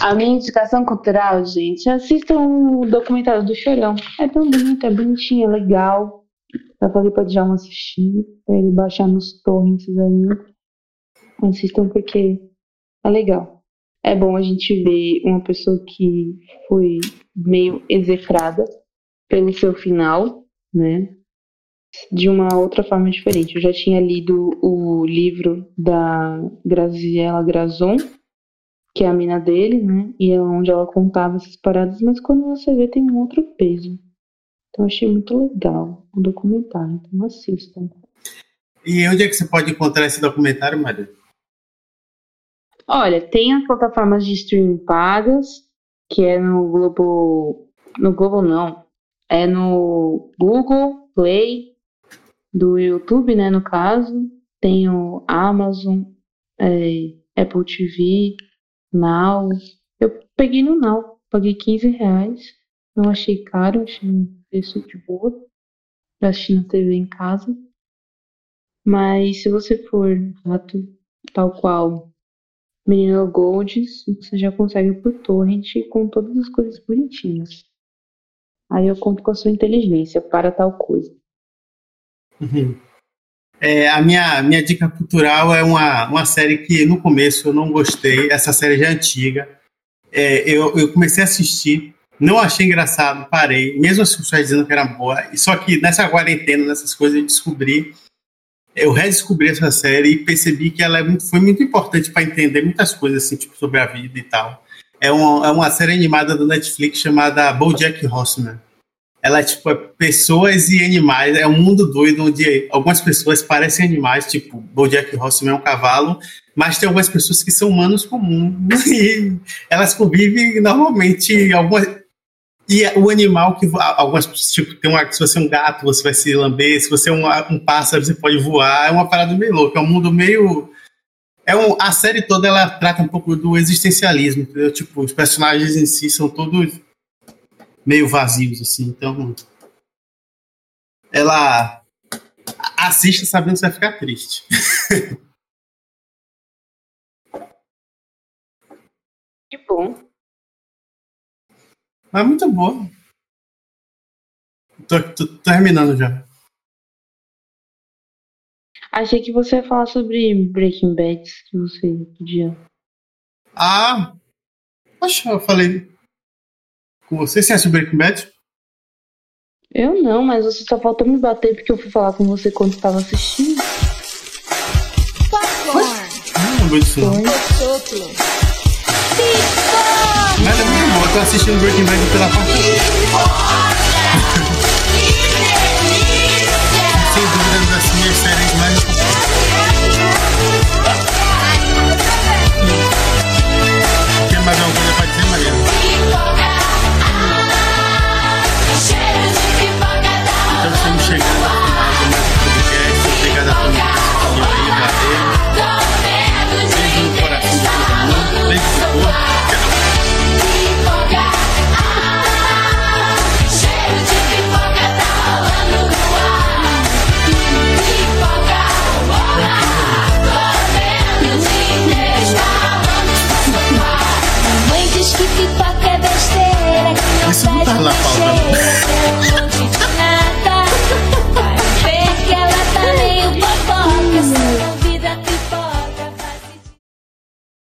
A minha indicação cultural, gente, assistam o documentário do Chorão. É tão bonito, é bonitinho, é legal. Eu falei pra Djalma assistir, pra ele baixar nos torrents aí. Assistam porque é legal. É bom a gente ver uma pessoa que foi meio execrada pelo seu final, né? De uma outra forma diferente. Eu já tinha lido o livro da Graziella Grazon, que é a mina dele, né? E é onde ela contava essas paradas, mas quando você vê tem um outro peso. Eu achei muito legal o documentário, então assistam. E onde é que você pode encontrar esse documentário, Mariana? Olha, tem as plataformas de streaming pagas, que é no Globo. No Globo não. É no Google Play do YouTube, né? No caso. Tem o Amazon, é, Apple TV, Now. Eu peguei no Now, paguei 15 reais. Não achei caro, achei preço de boa. Na TV em casa. Mas se você for rato tal qual Menino Golds, você já consegue por torrent com todas as coisas bonitinhas. Aí eu conto com a sua inteligência para tal coisa. Uhum. É, a minha, minha dica cultural é uma, uma série que no começo eu não gostei. Essa série já é antiga. É, eu, eu comecei a assistir, não achei engraçado, parei. Mesmo as pessoas dizendo que era boa. Só que nessa quarentena, nessas coisas, eu descobri. Eu redescobri essa série e percebi que ela é muito- foi muito importante para entender muitas coisas assim, tipo, sobre a vida e tal. É uma, é uma série animada do Netflix chamada BoJack Horseman. Ela é tipo é pessoas e animais. É um mundo doido onde algumas pessoas parecem animais, tipo BoJack Horseman é um cavalo, mas tem algumas pessoas que são humanos comuns e elas convivem normalmente. Algumas e o animal que algumas tipo tem uma, se você é um gato você vai se lamber, se você é um, um pássaro você pode voar. É uma parada meio louca. É um mundo meio é um, a série toda ela trata um pouco do existencialismo, entendeu? Tipo, os personagens em si são todos meio vazios, assim. Então, ela assista sabendo que você vai ficar triste. Mas muito boa. Tô, tô- tô terminando já. Achei que você ia falar sobre Breaking Bad, que você podia. Ah, poxa, eu falei com você, você assistiu Breaking Bad? Eu não, mas você só faltou me bater porque eu fui falar com você quando estava assistindo. Não lembro disso não. É muito eu tô assistindo Breaking Bad pela parte Sem dúvida, das minhas séries mais Tem mais alguma coisa pra dizer, Mariana? Então estamos chegando de qualquer besteira. Isso não tá na pauta.